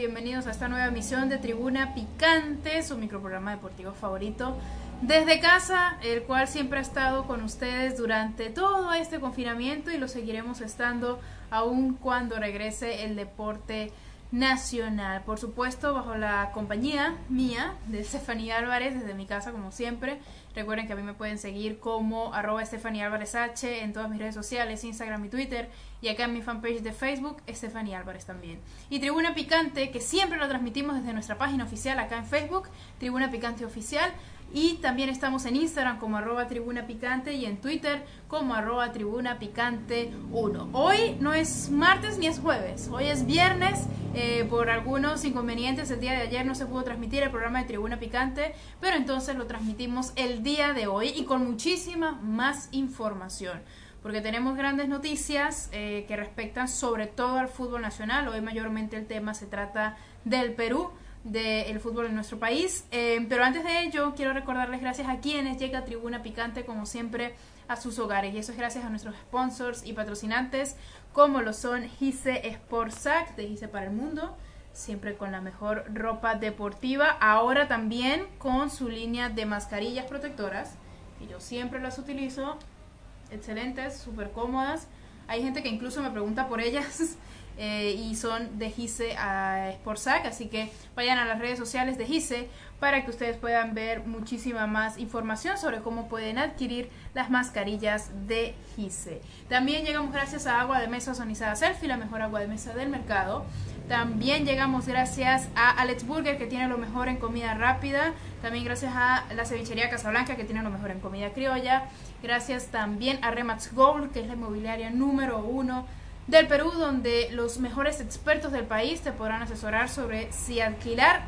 bienvenidos a esta nueva emisión de Tribuna Picante, su microprograma deportivo favorito desde casa, el cual siempre ha estado con ustedes durante todo este confinamiento y lo seguiremos estando aún cuando regrese el deporte nacional. Por supuesto, bajo la compañía mía de Estefanía Álvarez, desde mi casa como siempre. Recuerden que a mí me pueden seguir como arroba Estefanía Álvarez H en todas mis redes sociales, Instagram y Twitter. Y acá en mi fanpage de Facebook, Estefanía Álvarez también. Y Tribuna Picante, que siempre lo transmitimos desde nuestra página oficial acá en Facebook, Tribuna Picante Oficial. Y también estamos en Instagram como arroba tribuna picante y en Twitter como arroba tribuna picante 1. Hoy no es martes ni es jueves, hoy es viernes. Eh, por algunos inconvenientes el día de ayer no se pudo transmitir el programa de tribuna picante, pero entonces lo transmitimos el día de hoy y con muchísima más información. Porque tenemos grandes noticias eh, que respectan sobre todo al fútbol nacional. Hoy mayormente el tema se trata del Perú del fútbol en nuestro país. Eh, pero antes de ello, quiero recordarles gracias a quienes llega Tribuna Picante, como siempre, a sus hogares. Y eso es gracias a nuestros sponsors y patrocinantes, como lo son Gise Sportsac, de Gise para el Mundo, siempre con la mejor ropa deportiva. Ahora también con su línea de mascarillas protectoras, y yo siempre las utilizo. Excelentes, súper cómodas. Hay gente que incluso me pregunta por ellas. Eh, y son de Gise a Sportsac, así que vayan a las redes sociales de Gise para que ustedes puedan ver muchísima más información sobre cómo pueden adquirir las mascarillas de Gise. También llegamos gracias a Agua de Mesa Sonizada Selfie, la mejor agua de mesa del mercado. También llegamos gracias a Alex Burger, que tiene lo mejor en comida rápida. También gracias a la cevichería Casablanca, que tiene lo mejor en comida criolla. Gracias también a Remax Gold, que es la inmobiliaria número uno del Perú, donde los mejores expertos del país te podrán asesorar sobre si alquilar,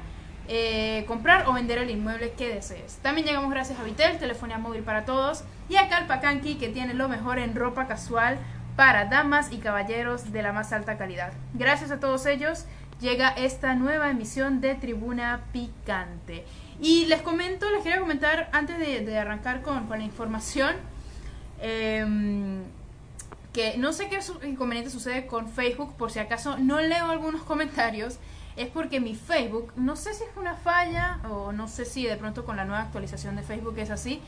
eh, comprar o vender el inmueble que desees. También llegamos gracias a Vitel, telefonía móvil para todos, y a Calpacanqui, que tiene lo mejor en ropa casual para damas y caballeros de la más alta calidad. Gracias a todos ellos llega esta nueva emisión de Tribuna Picante. Y les comento, les quería comentar antes de, arrancar con, con, la información. Eh, que no sé qué inconveniente sucede con Facebook, por si acaso no leo algunos comentarios, es porque mi Facebook, no sé si es una falla o no sé si de pronto con la nueva actualización de Facebook es así,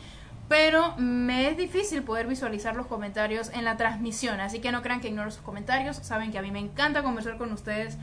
pero me es difícil poder visualizar los comentarios en la transmisión, así que no crean que ignoro sus comentarios, saben que a mí me encanta conversar con ustedes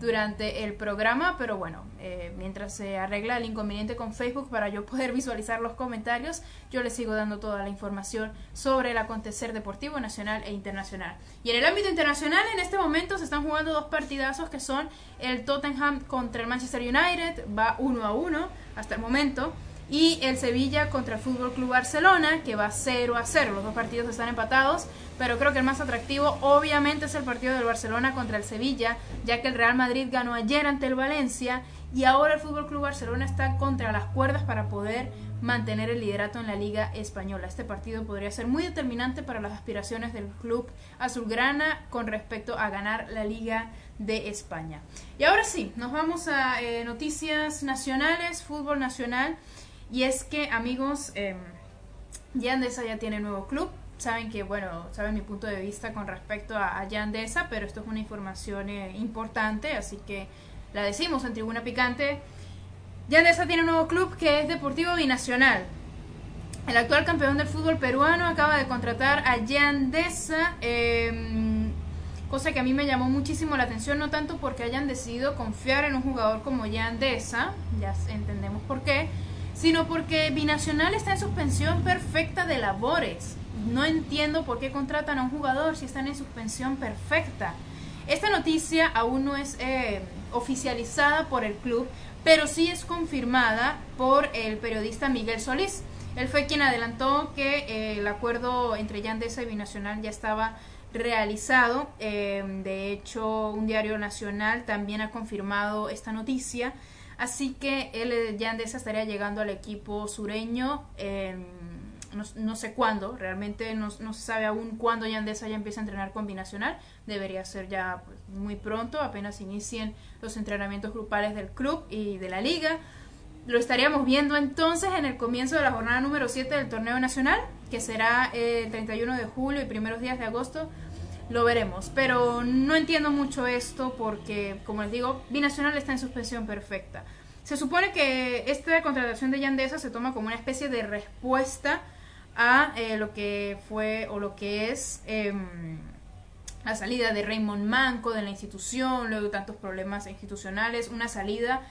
durante el programa, pero bueno, eh, mientras se arregla el inconveniente con Facebook para yo poder visualizar los comentarios, yo les sigo dando toda la información sobre el acontecer deportivo nacional e internacional. Y en el ámbito internacional, en este momento se están jugando dos partidazos que son el Tottenham contra el Manchester United, va uno a uno hasta el momento y el Sevilla contra el Fútbol Club Barcelona, que va 0 a 0. Los dos partidos están empatados, pero creo que el más atractivo obviamente es el partido del Barcelona contra el Sevilla, ya que el Real Madrid ganó ayer ante el Valencia y ahora el Fútbol Club Barcelona está contra las cuerdas para poder mantener el liderato en la Liga española. Este partido podría ser muy determinante para las aspiraciones del club azulgrana con respecto a ganar la Liga de España. Y ahora sí, nos vamos a eh, noticias nacionales, fútbol nacional. Y es que, amigos, eh, Yandesa ya tiene nuevo club. Saben que, bueno, saben mi punto de vista con respecto a, Yandesa, pero esto es una información eh, importante, así que la decimos en Tribuna Picante. Yandesa tiene un nuevo club que es Deportivo Binacional. El actual campeón del fútbol peruano acaba de contratar a Yandesa, em, cosa que a mí me llamó muchísimo la atención, no tanto porque hayan decidido confiar en un jugador como Yandesa, ya entendemos por qué, sino porque Binacional está en suspensión perfecta de labores. No entiendo por qué contratan a un jugador si están en suspensión perfecta. Esta noticia aún no es eh, oficializada por el club, pero sí es confirmada por el periodista Miguel Solís. Él fue quien adelantó que eh, el acuerdo entre Yandesa y Binacional ya estaba realizado. Eh, de hecho, un diario nacional también ha confirmado esta noticia. Así que él ya Andesa estaría llegando al equipo sureño. no, sé cuándo, realmente no, se sabe aún cuándo Yandesa ya empieza a entrenar combinacional. Debería ser ya pues, muy pronto, apenas inicien los entrenamientos grupales del club y de la liga. Lo estaríamos viendo entonces en el comienzo de la jornada número 7 del torneo nacional, que será el 31 de julio y primeros días de agosto lo veremos. Pero no entiendo mucho esto porque, como les digo, Binacional está en suspensión perfecta. Se supone que esta contratación de Yandesa se toma como una especie de respuesta a eh, lo que fue o lo que es em, la salida de Raymond Manco de la institución, luego tantos problemas institucionales, una salida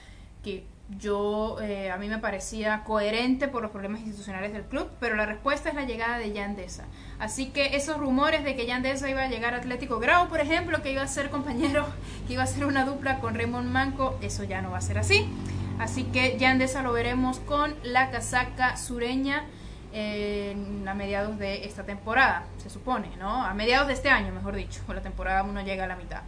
que yo eh, a mí me parecía coherente por los problemas institucionales del club, pero la respuesta es la llegada de Yandesa. Así que esos rumores de que Yandesa iba a llegar a Atlético Grau, por ejemplo, que iba a ser compañero, que iba a ser una dupla con Raymond Manco, eso ya no va a ser así. Así que Yandesa lo veremos con la casaca sureña a mediados de esta temporada, se supone, ¿no? A mediados de este año, mejor dicho, con la temporada uno llega a la mitad.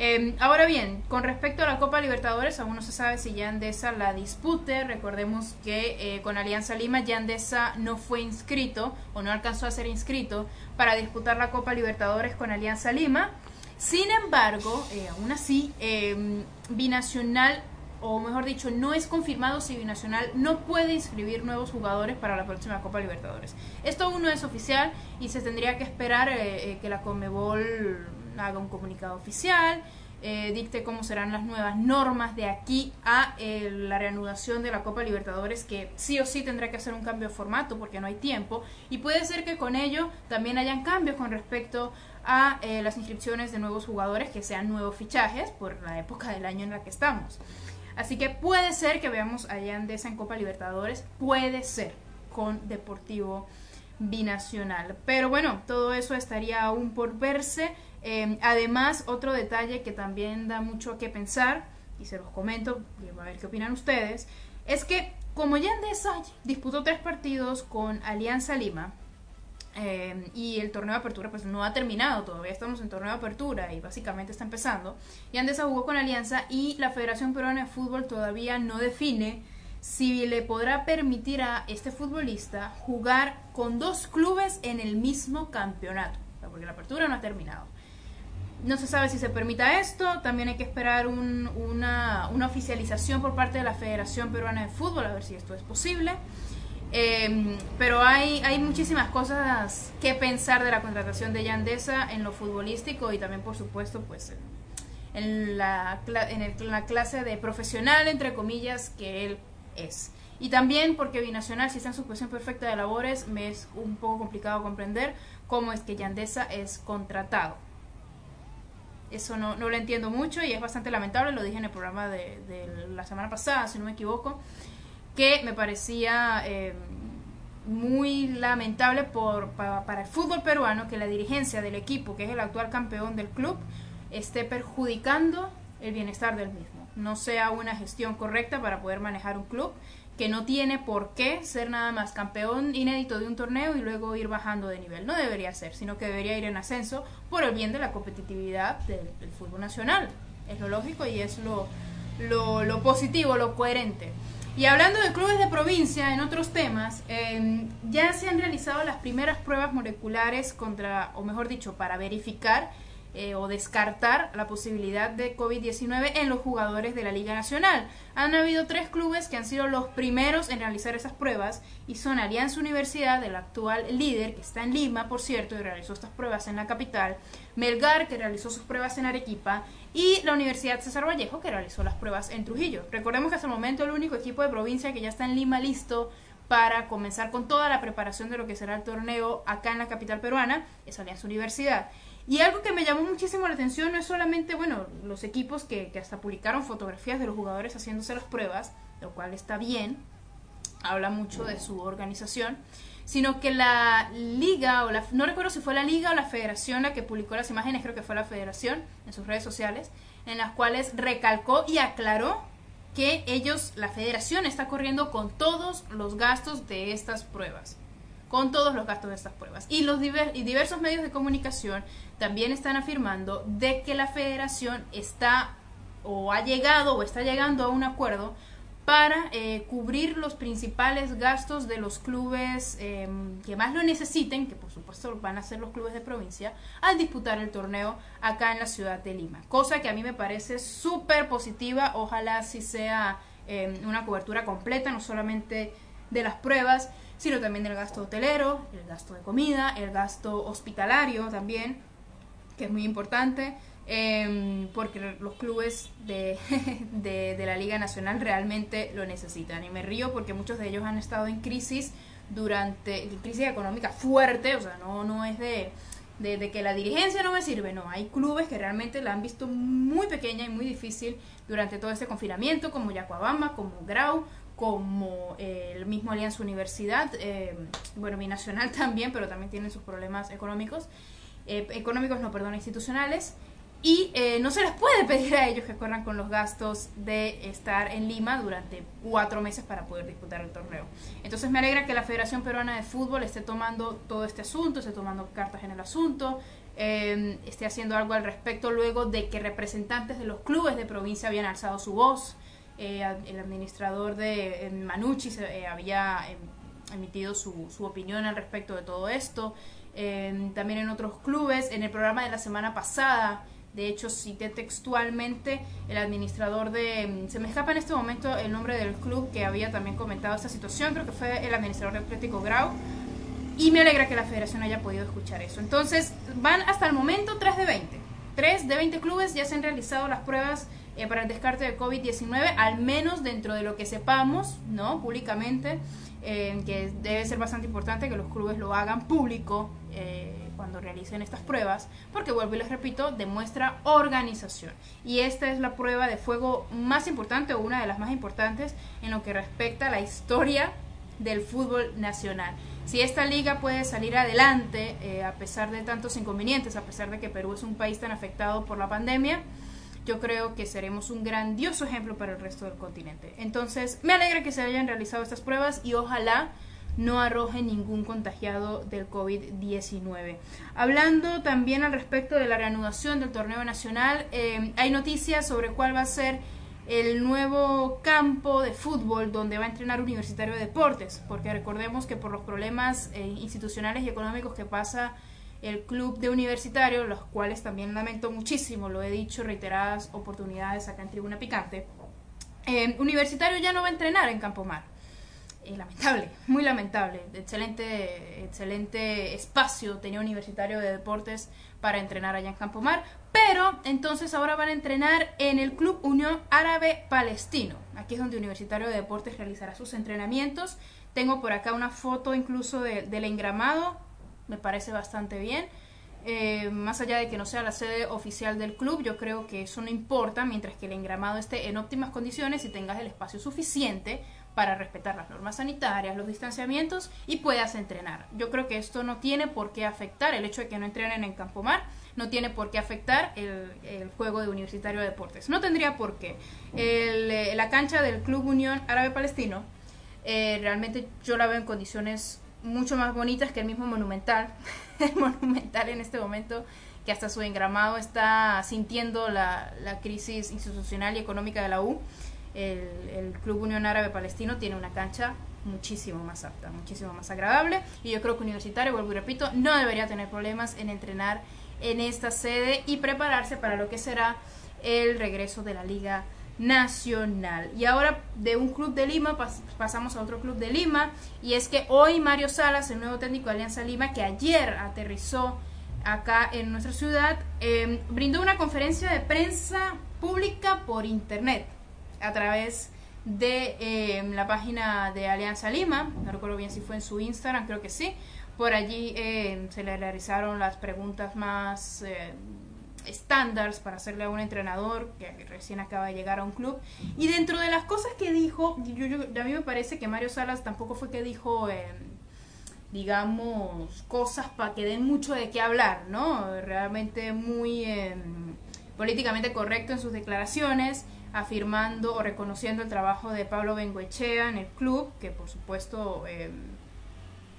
Em, ahora bien, con respecto a la Copa Libertadores, aún no se sabe si Yandesa la dispute. Recordemos que eh, con Alianza Lima Yandesa no fue inscrito o no alcanzó a ser inscrito para disputar la Copa Libertadores con Alianza Lima. Sin embargo, eh, aún así, em, Binacional o mejor dicho, no es confirmado si Binacional no puede inscribir nuevos jugadores para la próxima Copa Libertadores. Esto aún no es oficial y se tendría que esperar eh, eh, que la Conmebol haga un comunicado oficial, eh, dicte cómo serán las nuevas normas de aquí a la reanudación de la Copa Libertadores, que sí o sí tendrá que hacer un cambio de formato porque no hay tiempo. Y puede ser que con ello también hayan cambios con respecto a las inscripciones de nuevos jugadores, que sean nuevos fichajes por la época del año en la que estamos. Así que puede ser que veamos a Yandesa en Copa Libertadores, puede ser con Deportivo Binacional. Pero bueno, todo eso estaría aún por verse. Em, además, otro detalle que también da mucho a qué pensar, y se los comento, a ver qué opinan ustedes, es que como Yandesa disputó tres partidos con Alianza Lima, eh, y el torneo de apertura pues no ha terminado, todavía estamos en torneo de apertura y básicamente está empezando. Y Andesa jugó con Alianza y la Federación Peruana de Fútbol todavía no define si le podrá permitir a este futbolista jugar con dos clubes en el mismo campeonato, porque la apertura no ha terminado. No se sabe si se permita esto, también hay que esperar una, oficialización por parte de la Federación Peruana de Fútbol, a ver si esto es posible. Em, pero hay, hay muchísimas cosas que pensar de la contratación de Yandesa en lo futbolístico y también, por supuesto, pues en, la, en, la clase de profesional, entre comillas, que él es. Y también porque Binacional, si está en su posición perfecta de labores, me es un poco complicado comprender cómo es que Yandesa es contratado. Eso no, no lo entiendo mucho y es bastante lamentable, lo dije en el programa de, de la semana pasada, si no me equivoco que me parecía eh, muy lamentable por, para, el fútbol peruano que la dirigencia del equipo, que es el actual campeón del club, esté perjudicando el bienestar del mismo. No sea una gestión correcta para poder manejar un club que no tiene por qué ser nada más campeón inédito de un torneo y luego ir bajando de nivel. No debería ser, sino que debería ir en ascenso por el bien de la competitividad del, fútbol nacional. Es lo lógico y es lo, lo, lo positivo, lo coherente. Y hablando de clubes de provincia, en otros temas, em, ya se han realizado las primeras pruebas moleculares contra, o mejor dicho, para verificar eh, o descartar la posibilidad de COVID-19 en los jugadores de la Liga Nacional. Han habido tres clubes que han sido los primeros en realizar esas pruebas y son Alianza Universidad, el actual líder, que está en Lima, por cierto, y realizó estas pruebas en la capital, Melgar, que realizó sus pruebas en Arequipa, y la Universidad César Vallejo, que realizó las pruebas en Trujillo. Recordemos que hasta el momento el único equipo de provincia que ya está en Lima listo para comenzar con toda la preparación de lo que será el torneo acá en la capital peruana es Alianza Universidad. Y algo que me llamó muchísimo la atención no es solamente, bueno, los equipos que, que hasta publicaron fotografías de los jugadores haciéndose las pruebas, lo cual está bien, habla mucho de su organización, sino que la liga, o la, no recuerdo si fue la liga o la federación la que publicó las imágenes, creo que fue la federación en sus redes sociales, en las cuales recalcó y aclaró que ellos, la federación está corriendo con todos los gastos de estas pruebas, con todos los gastos de estas pruebas. Y los diversos medios de comunicación también están afirmando de que la federación está o ha llegado o está llegando a un acuerdo para eh, cubrir los principales gastos de los clubes em, que más lo necesiten, que por supuesto van a ser los clubes de provincia, al disputar el torneo acá en la ciudad de Lima. Cosa que a mí me parece súper positiva, ojalá si sea em, una cobertura completa, no solamente de las pruebas, sino también del gasto hotelero, el gasto de comida, el gasto hospitalario también, que es muy importante. Em, porque los clubes de, de, la Liga Nacional realmente lo necesitan. Y me río porque muchos de ellos han estado en crisis durante, crisis económica fuerte, o sea, no, no es de, de, que la dirigencia no me sirve, no, hay clubes que realmente la han visto muy pequeña y muy difícil durante todo este confinamiento, como Yacuabamba, como Grau, como eh, el mismo Alianza Universidad, eh, bueno, binacional también, pero también tienen sus problemas económicos, eh, económicos, no, perdón, institucionales y eh, no se les puede pedir a ellos que corran con los gastos de estar en Lima durante cuatro meses para poder disputar el torneo. Entonces me alegra que la Federación Peruana de Fútbol esté tomando todo este asunto, esté tomando cartas en el asunto, eh, esté haciendo algo al respecto luego de que representantes de los clubes de provincia habían alzado su voz. Eh, el administrador de Manucci había em, emitido su, su opinión al respecto de todo esto. también en otros clubes, en el programa de la semana pasada, de hecho, cité textualmente el administrador de... Mm, se me escapa en este momento el nombre del club que había también comentado esta situación, creo que fue el administrador de Atlético Grau. Y me alegra que la federación haya podido escuchar eso. Entonces, van hasta el momento 3 de 20. 3 de 20 clubes ya se han realizado las pruebas eh, para el descarte de COVID-19, al menos dentro de lo que sepamos, ¿no? Públicamente, eh, que debe ser bastante importante que los clubes lo hagan público. Eh, cuando realicen estas pruebas, porque vuelvo y les repito, demuestra organización. Y esta es la prueba de fuego más importante o una de las más importantes en lo que respecta a la historia del fútbol nacional. Si esta liga puede salir adelante eh, a pesar de tantos inconvenientes, a pesar de que Perú es un país tan afectado por la pandemia, yo creo que seremos un grandioso ejemplo para el resto del continente. Entonces, me alegra que se hayan realizado estas pruebas y ojalá no arroje ningún contagiado del COVID-19. Hablando también al respecto de la reanudación del torneo nacional, eh, hay noticias sobre cuál va a ser el nuevo campo de fútbol donde va a entrenar Universitario de Deportes, porque recordemos que por los problemas eh, institucionales y económicos que pasa el club de Universitario, los cuales también lamento muchísimo, lo he dicho reiteradas oportunidades acá en Tribuna Picante, eh, Universitario ya no va a entrenar en Campo Mar lamentable, muy lamentable. Excelente, excelente espacio tenía Universitario de Deportes para entrenar allá en Campo Mar. Pero entonces ahora van a entrenar en el Club Unión Árabe Palestino. Aquí es donde Universitario de Deportes realizará sus entrenamientos. Tengo por acá una foto incluso del engramado. Me parece bastante bien. Eh, más allá de que no sea la sede oficial del club, yo creo que eso no importa mientras que el engramado esté en óptimas condiciones y tengas el espacio suficiente para respetar las normas sanitarias, los distanciamientos y puedas entrenar. Yo creo que esto no tiene por qué afectar el hecho de que no entrenen en campo mar, no tiene por qué afectar el, juego de Universitario de Deportes. No tendría por qué. Eh, la cancha del Club Unión Árabe Palestino, eh, realmente yo la veo en condiciones mucho más bonitas que el mismo Monumental. el Monumental en este momento que hasta su engramado está sintiendo la, la crisis institucional y económica de la U el, Club Unión Árabe Palestino tiene una cancha muchísimo más apta, muchísimo más agradable y yo creo que Universitario, vuelvo y repito, no debería tener problemas en entrenar en esta sede y prepararse para lo que será el regreso de la Liga Nacional. Y ahora de un club de Lima pasamos a otro club de Lima y es que hoy Mario Salas, el nuevo técnico de Alianza Lima, que ayer aterrizó acá en nuestra ciudad, eh, brindó una conferencia de prensa pública por internet a través de eh, la página de Alianza Lima, no recuerdo bien si fue en su Instagram, creo que sí, por allí eh, se le realizaron las preguntas más estándares para hacerle a un entrenador que recién acaba de llegar a un club. Y dentro de las cosas que dijo, a mí me parece que Mario Salas tampoco fue que dijo, digamos, cosas para que den mucho de qué hablar, ¿no? Realmente muy políticamente correcto en sus declaraciones afirmando o reconociendo el trabajo de Pablo Benguechea en el club, que por supuesto em,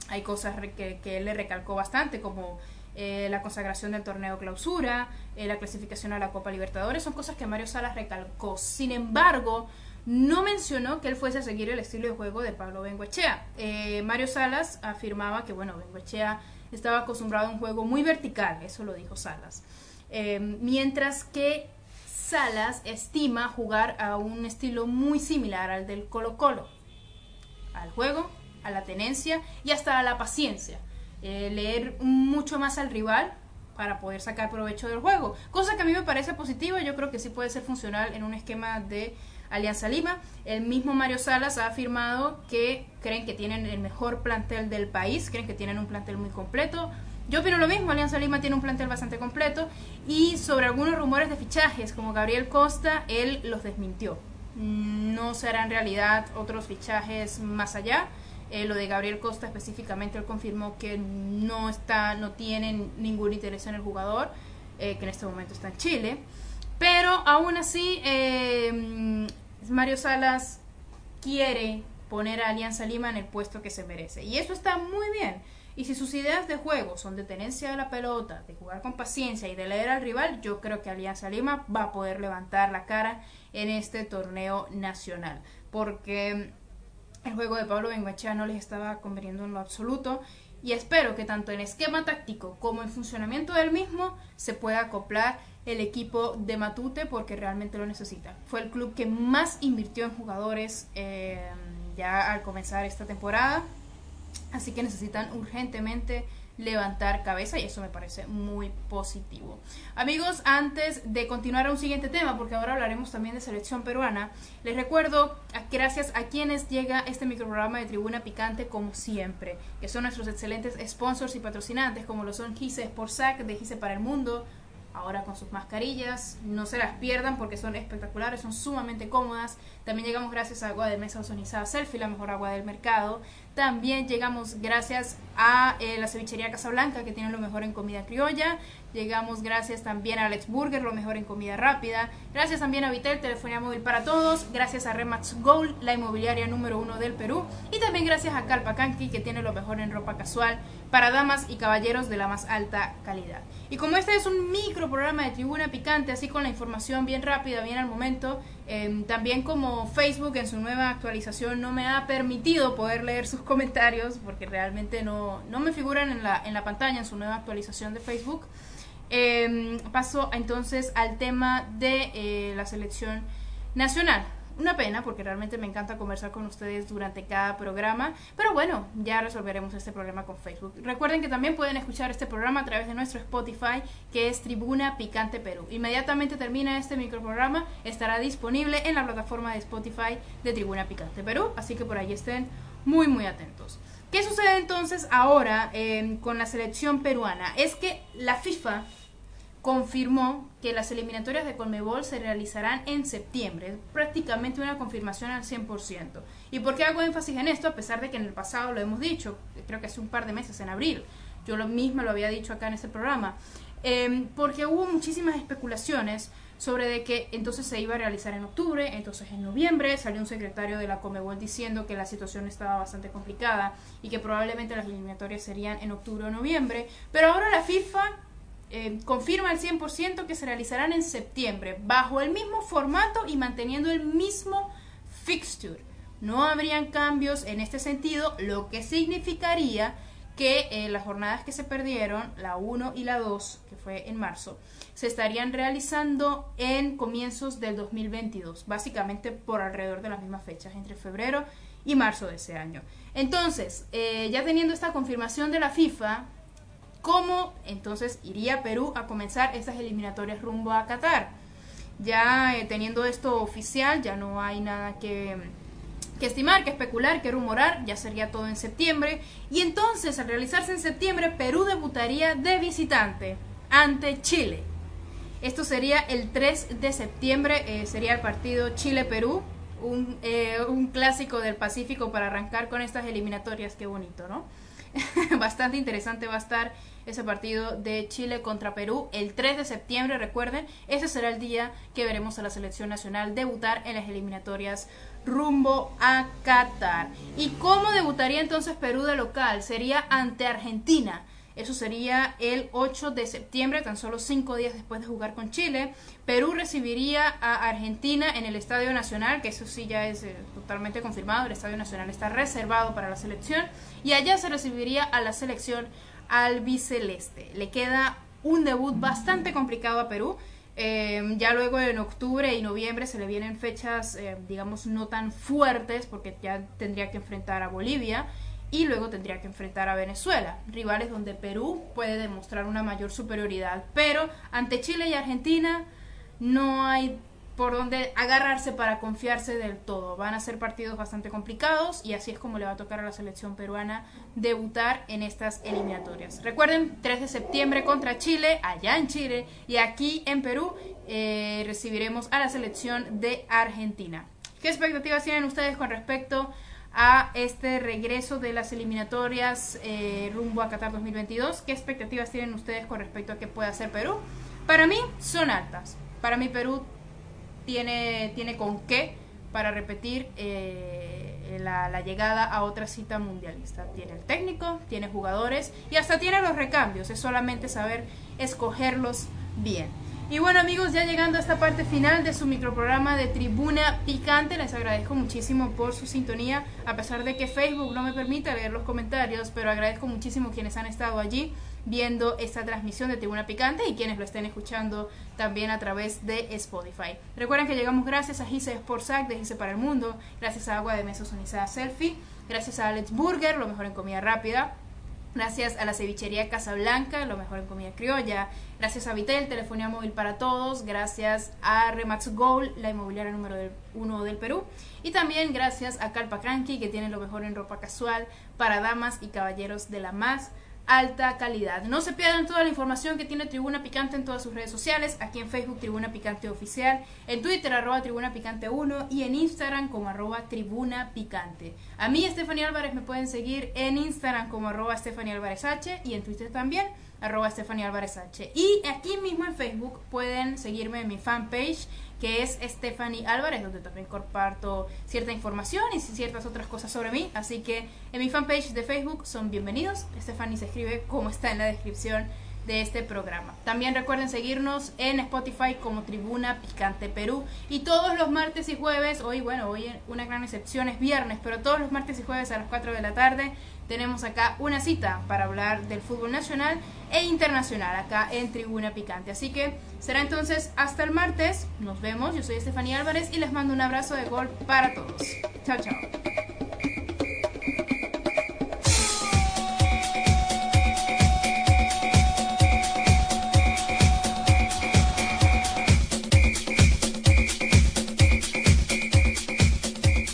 hay cosas que, él le recalcó bastante, como eh, la consagración del torneo clausura, eh, la clasificación a la Copa Libertadores, son cosas que Mario Salas recalcó. Sin embargo, no mencionó que él fuese a seguir el estilo de juego de Pablo Benguechea. Eh, Mario Salas afirmaba que, bueno, Benguechea estaba acostumbrado a un juego muy vertical, eso lo dijo Salas. Em, mientras que Salas estima jugar a un estilo muy similar al del Colo Colo, al juego, a la tenencia y hasta a la paciencia. Eh, leer mucho más al rival, para poder sacar provecho del juego. Cosa que a mí me parece positiva, yo creo que sí puede ser funcional en un esquema de Alianza Lima. El mismo Mario Salas ha afirmado que creen que tienen el mejor plantel del país, creen que tienen un plantel muy completo. Yo opino lo mismo, Alianza Lima tiene un plantel bastante completo y sobre algunos rumores de fichajes como Gabriel Costa, él los desmintió. No serán realidad otros fichajes más allá. Eh, lo de Gabriel Costa específicamente, él confirmó que no está, no tienen ningún interés en el jugador, eh, que en este momento está en Chile. Pero aún así, eh, Mario Salas quiere poner a Alianza Lima en el puesto que se merece. Y eso está muy bien. Y si sus ideas de juego son de tenencia de la pelota, de jugar con paciencia y de leer al rival, yo creo que Alianza Lima va a poder levantar la cara en este torneo nacional. Porque el juego de Pablo Benguachea no les estaba conveniendo en lo absoluto. Y espero que tanto en esquema táctico como en funcionamiento del mismo se pueda acoplar el equipo de Matute porque realmente lo necesita. Fue el club que más invirtió en jugadores eh, ya al comenzar esta temporada, así que necesitan urgentemente levantar cabeza y eso me parece muy positivo. Amigos, antes de continuar a un siguiente tema, porque ahora hablaremos también de selección peruana, les recuerdo, gracias a quienes llega este microprograma de Tribuna Picante como siempre, que son nuestros excelentes sponsors y patrocinantes, como lo son Gise Sportsac de Gise para el Mundo, ahora con sus mascarillas. No se las pierdan porque son espectaculares, son sumamente cómodas. También llegamos gracias a agua de mesa ozonizada Selfie, la mejor agua del mercado. También llegamos gracias a eh, la cevichería Casablanca, que tiene lo mejor en comida criolla. Llegamos gracias también a Alex Burger, lo mejor en comida rápida. Gracias también a Vitel, telefonía móvil para todos. Gracias a Remax Gold, la inmobiliaria número uno del Perú. Y también gracias a Calpacanqui, que tiene lo mejor en ropa casual para damas y caballeros de la más alta calidad. Y como este es un micro programa de tribuna picante, así con la información bien rápida, bien al momento, em, también como Facebook en su nueva actualización no me ha permitido poder leer sus comentarios, porque realmente no, no me figuran en la, en la pantalla en su nueva actualización de Facebook. Eh, paso entonces al tema de eh, la selección nacional. Una pena porque realmente me encanta conversar con ustedes durante cada programa, pero bueno, ya resolveremos este problema con Facebook. Recuerden que también pueden escuchar este programa a través de nuestro Spotify, que es Tribuna Picante Perú. Inmediatamente termina este microprograma, estará disponible en la plataforma de Spotify de Tribuna Picante Perú, así que por ahí estén muy muy atentos. ¿Qué sucede entonces ahora eh, con la selección peruana? Es que la FIFA confirmó que las eliminatorias de Conmebol se realizarán en septiembre, prácticamente una confirmación al 100%. ¿Y por qué hago énfasis en esto? A pesar de que en el pasado lo hemos dicho, creo que hace un par de meses, en abril, yo lo mismo lo había dicho acá en este programa, em, porque hubo muchísimas especulaciones sobre de que entonces se iba a realizar en octubre, entonces en noviembre salió un secretario de la Comebol diciendo que la situación estaba bastante complicada y que probablemente las eliminatorias serían en octubre o noviembre, pero ahora la FIFA eh, confirma al 100% que se realizarán en septiembre, bajo el mismo formato y manteniendo el mismo fixture. No habrían cambios en este sentido, lo que significaría que eh, las jornadas que se perdieron, la 1 y la 2, que fue en marzo, se estarían realizando en comienzos del 2022, básicamente por alrededor de las mismas fechas, entre febrero y marzo de ese año. Entonces, eh, ya teniendo esta confirmación de la FIFA, ¿Cómo entonces iría Perú a comenzar esas eliminatorias rumbo a Qatar? Ya eh, teniendo esto oficial, ya no hay nada que, que estimar, que especular, que rumorar, ya sería todo en septiembre. Y entonces, al realizarse en septiembre, Perú debutaría de visitante ante Chile. Esto sería el 3 de septiembre, eh, sería el partido Chile-Perú, un, eh, un clásico del Pacífico para arrancar con estas eliminatorias, qué bonito, ¿no? Bastante interesante va a estar ese partido de Chile contra Perú el 3 de septiembre, recuerden, ese será el día que veremos a la selección nacional debutar en las eliminatorias rumbo a Qatar. ¿Y cómo debutaría entonces Perú de local? Sería ante Argentina. Eso sería el 8 de septiembre, tan solo cinco días después de jugar con Chile. Perú recibiría a Argentina en el Estadio Nacional, que eso sí ya es eh, totalmente confirmado. El Estadio Nacional está reservado para la selección. Y allá se recibiría a la selección albiceleste. Le queda un debut bastante complicado a Perú. Eh, ya luego en octubre y noviembre se le vienen fechas, eh, digamos, no tan fuertes, porque ya tendría que enfrentar a Bolivia y luego tendría que enfrentar a Venezuela, rivales donde Perú puede demostrar una mayor superioridad. Pero ante Chile y Argentina no hay por donde agarrarse para confiarse del todo. Van a ser partidos bastante complicados y así es como le va a tocar a la selección peruana debutar en estas eliminatorias. Recuerden, 3 de septiembre contra Chile, allá en Chile, y aquí en Perú eh, recibiremos a la selección de Argentina. ¿Qué expectativas tienen ustedes con respecto a este regreso de las eliminatorias eh, rumbo a Qatar 2022? ¿Qué expectativas tienen ustedes con respecto a qué puede hacer Perú? Para mí son altas. Para mí Perú tiene, tiene con qué para repetir eh, la, llegada a otra cita mundialista. Tiene el técnico, tiene jugadores y hasta tiene los recambios. Es solamente saber escogerlos bien. Y bueno amigos, ya llegando a esta parte final de su microprograma de Tribuna Picante, les agradezco muchísimo por su sintonía, a pesar de que Facebook no me permite leer los comentarios, pero agradezco muchísimo quienes han estado allí viendo esta transmisión de Tribuna Picante y quienes lo estén escuchando también a través de Spotify. Recuerden que llegamos gracias a Gise Sportsac de Gise para el Mundo, gracias a Agua de Mesa Sonizada Selfie, gracias a Alex Burger, lo mejor en comida rápida, Gracias a la cevichería Casablanca, lo mejor en comida criolla. Gracias a Vitel, telefonía móvil para todos. Gracias a Remax Gold, la inmobiliaria número uno del Perú. Y también gracias a Calpa Cranky, que tiene lo mejor en ropa casual para damas y caballeros de la más alta calidad. No se pierdan toda la información que tiene Tribuna Picante en todas sus redes sociales, aquí en Facebook Tribuna Picante Oficial, en Twitter arroba Tribuna Picante 1 y en Instagram como arroba Tribuna Picante. A mí, Stephanie Álvarez, me pueden seguir en Instagram como arroba Stephanie Álvarez H y en Twitter también arroba Stephanie Álvarez H. Y aquí mismo en Facebook pueden seguirme en mi fanpage que es Stephanie Álvarez, donde también comparto cierta información y ciertas otras cosas sobre mí. Así que en mi fanpage de Facebook son bienvenidos. Stephanie se escribe como está en la descripción de este programa. También recuerden seguirnos en Spotify como Tribuna Picante Perú. Y todos los martes y jueves, hoy, bueno, hoy una gran excepción es viernes, pero todos los martes y jueves a las 4 de la tarde tenemos acá una cita para hablar del fútbol nacional e internacional acá en Tribuna Picante. Así que será entonces hasta el martes. Nos vemos. Yo soy Estefanía Álvarez y les mando un abrazo de gol para todos. Chao, chao.